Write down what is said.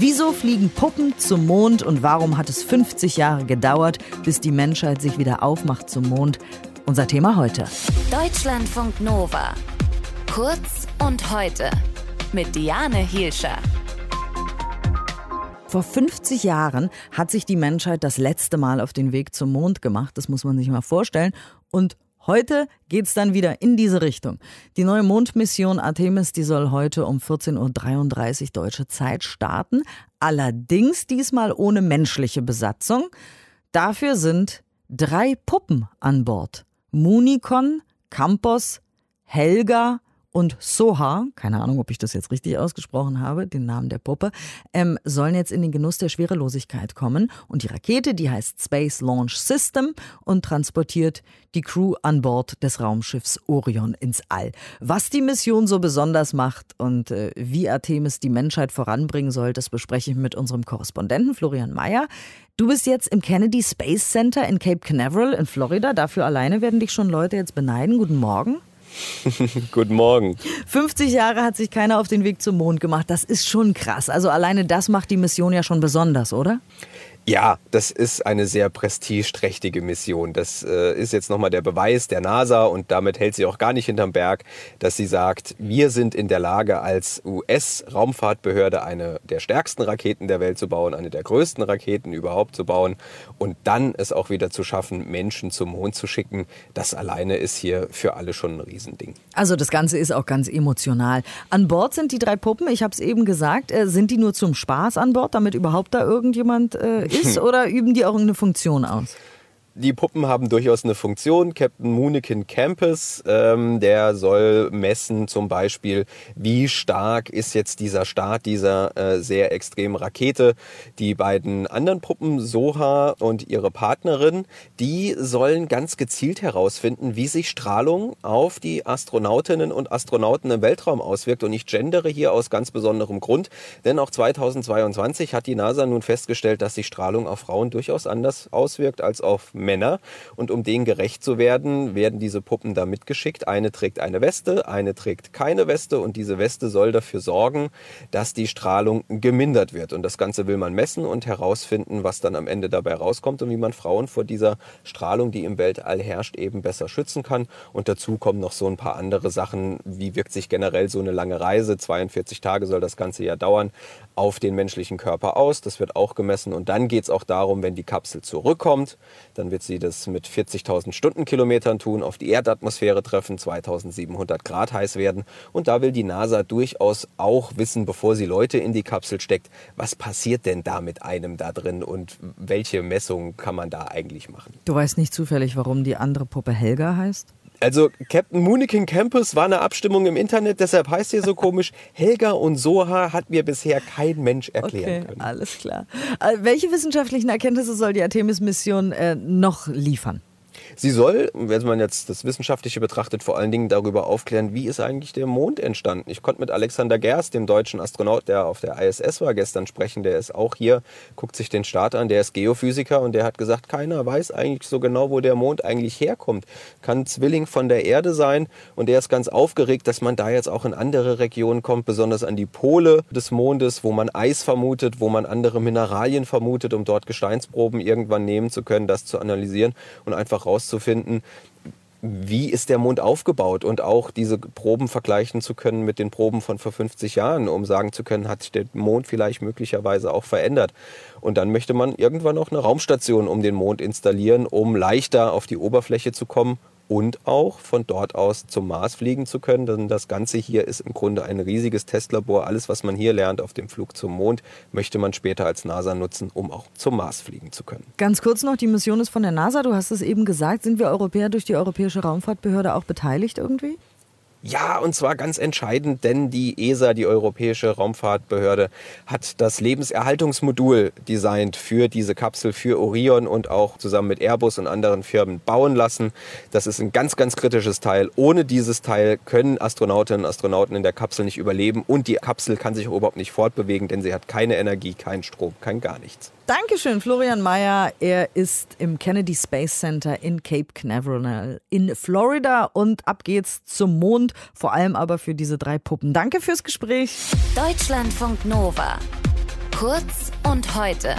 Wieso fliegen Puppen zum Mond und warum hat es 50 Jahre gedauert, bis die Menschheit sich wieder aufmacht zum Mond? Unser Thema heute. Deutschlandfunk Nova. Kurz und heute. Mit Diane Hielscher. Vor 50 Jahren hat sich die Menschheit das letzte Mal auf den Weg zum Mond gemacht. Das muss man sich mal vorstellen. Und Heute geht es dann wieder in diese Richtung. Die neue Mondmission Artemis, die soll heute um 14.33 Uhr deutsche Zeit starten. Allerdings diesmal ohne menschliche Besatzung. Dafür sind drei Puppen an Bord. Munikon, Campos, Helga und Soha, keine Ahnung, ob ich das jetzt richtig ausgesprochen habe, den Namen der Puppe, ähm, sollen jetzt in den Genuss der Schwerelosigkeit kommen. Und die Rakete, die heißt Space Launch System und transportiert die Crew an Bord des Raumschiffs Orion ins All. Was die Mission so besonders macht und äh, wie Artemis die Menschheit voranbringen soll, das bespreche ich mit unserem Korrespondenten Florian Mayer. Du bist jetzt im Kennedy Space Center in Cape Canaveral in Florida. Dafür alleine werden dich schon Leute jetzt beneiden. Guten Morgen. Guten Morgen. 50 Jahre hat sich keiner auf den Weg zum Mond gemacht. Das ist schon krass. Also alleine das macht die Mission ja schon besonders, oder? Ja, das ist eine sehr prestigeträchtige Mission. Das äh, ist jetzt nochmal der Beweis der NASA und damit hält sie auch gar nicht hinterm Berg, dass sie sagt, wir sind in der Lage, als US-Raumfahrtbehörde eine der stärksten Raketen der Welt zu bauen, eine der größten Raketen überhaupt zu bauen und dann es auch wieder zu schaffen, Menschen zum Mond zu schicken. Das alleine ist hier für alle schon ein Riesending. Also das Ganze ist auch ganz emotional. An Bord sind die drei Puppen, ich habe es eben gesagt, äh, sind die nur zum Spaß an Bord, damit überhaupt da irgendjemand äh, ist oder üben die auch irgendeine Funktion aus? Die Puppen haben durchaus eine Funktion. Captain Moonikin Campus, ähm, der soll messen zum Beispiel, wie stark ist jetzt dieser Start dieser äh, sehr extremen Rakete. Die beiden anderen Puppen, Soha und ihre Partnerin, die sollen ganz gezielt herausfinden, wie sich Strahlung auf die Astronautinnen und Astronauten im Weltraum auswirkt. Und ich gendere hier aus ganz besonderem Grund, denn auch 2022 hat die NASA nun festgestellt, dass sich Strahlung auf Frauen durchaus anders auswirkt als auf Männer. Männer. Und um denen gerecht zu werden, werden diese Puppen da mitgeschickt. Eine trägt eine Weste, eine trägt keine Weste und diese Weste soll dafür sorgen, dass die Strahlung gemindert wird. Und das Ganze will man messen und herausfinden, was dann am Ende dabei rauskommt und wie man Frauen vor dieser Strahlung, die im Weltall herrscht, eben besser schützen kann. Und dazu kommen noch so ein paar andere Sachen. Wie wirkt sich generell so eine lange Reise? 42 Tage soll das Ganze ja dauern auf den menschlichen Körper aus. Das wird auch gemessen. Und dann geht es auch darum, wenn die Kapsel zurückkommt, dann wird wird sie das mit 40.000 Stundenkilometern tun, auf die Erdatmosphäre treffen, 2700 Grad heiß werden. Und da will die NASA durchaus auch wissen, bevor sie Leute in die Kapsel steckt, was passiert denn da mit einem da drin und welche Messungen kann man da eigentlich machen. Du weißt nicht zufällig, warum die andere Puppe Helga heißt? Also Captain Moonikin Campus war eine Abstimmung im Internet, deshalb heißt hier so komisch. Helga und Soha hat mir bisher kein Mensch erklären okay, können. Alles klar. Äh, welche wissenschaftlichen Erkenntnisse soll die Artemis-Mission äh, noch liefern? Sie soll, wenn man jetzt das Wissenschaftliche betrachtet, vor allen Dingen darüber aufklären, wie ist eigentlich der Mond entstanden. Ich konnte mit Alexander Gerst, dem deutschen Astronaut, der auf der ISS war, gestern sprechen. Der ist auch hier, guckt sich den Start an, der ist Geophysiker und der hat gesagt, keiner weiß eigentlich so genau, wo der Mond eigentlich herkommt. Kann Zwilling von der Erde sein und der ist ganz aufgeregt, dass man da jetzt auch in andere Regionen kommt, besonders an die Pole des Mondes, wo man Eis vermutet, wo man andere Mineralien vermutet, um dort Gesteinsproben irgendwann nehmen zu können, das zu analysieren und einfach raus herauszufinden, wie ist der Mond aufgebaut und auch diese Proben vergleichen zu können mit den Proben von vor 50 Jahren, um sagen zu können, hat sich der Mond vielleicht möglicherweise auch verändert. Und dann möchte man irgendwann auch eine Raumstation um den Mond installieren, um leichter auf die Oberfläche zu kommen und auch von dort aus zum Mars fliegen zu können. Denn das Ganze hier ist im Grunde ein riesiges Testlabor. Alles, was man hier lernt auf dem Flug zum Mond, möchte man später als NASA nutzen, um auch zum Mars fliegen zu können. Ganz kurz noch, die Mission ist von der NASA. Du hast es eben gesagt. Sind wir Europäer durch die Europäische Raumfahrtbehörde auch beteiligt irgendwie? Ja, und zwar ganz entscheidend, denn die ESA, die Europäische Raumfahrtbehörde, hat das Lebenserhaltungsmodul designt für diese Kapsel, für Orion und auch zusammen mit Airbus und anderen Firmen bauen lassen. Das ist ein ganz, ganz kritisches Teil. Ohne dieses Teil können Astronautinnen und Astronauten in der Kapsel nicht überleben und die Kapsel kann sich überhaupt nicht fortbewegen, denn sie hat keine Energie, keinen Strom, kein gar nichts. Dankeschön, Florian Mayer. Er ist im Kennedy Space Center in Cape Canaveral in Florida und ab geht's zum Mond, vor allem aber für diese drei Puppen. Danke fürs Gespräch. Deutschlandfunk Nova. Kurz und heute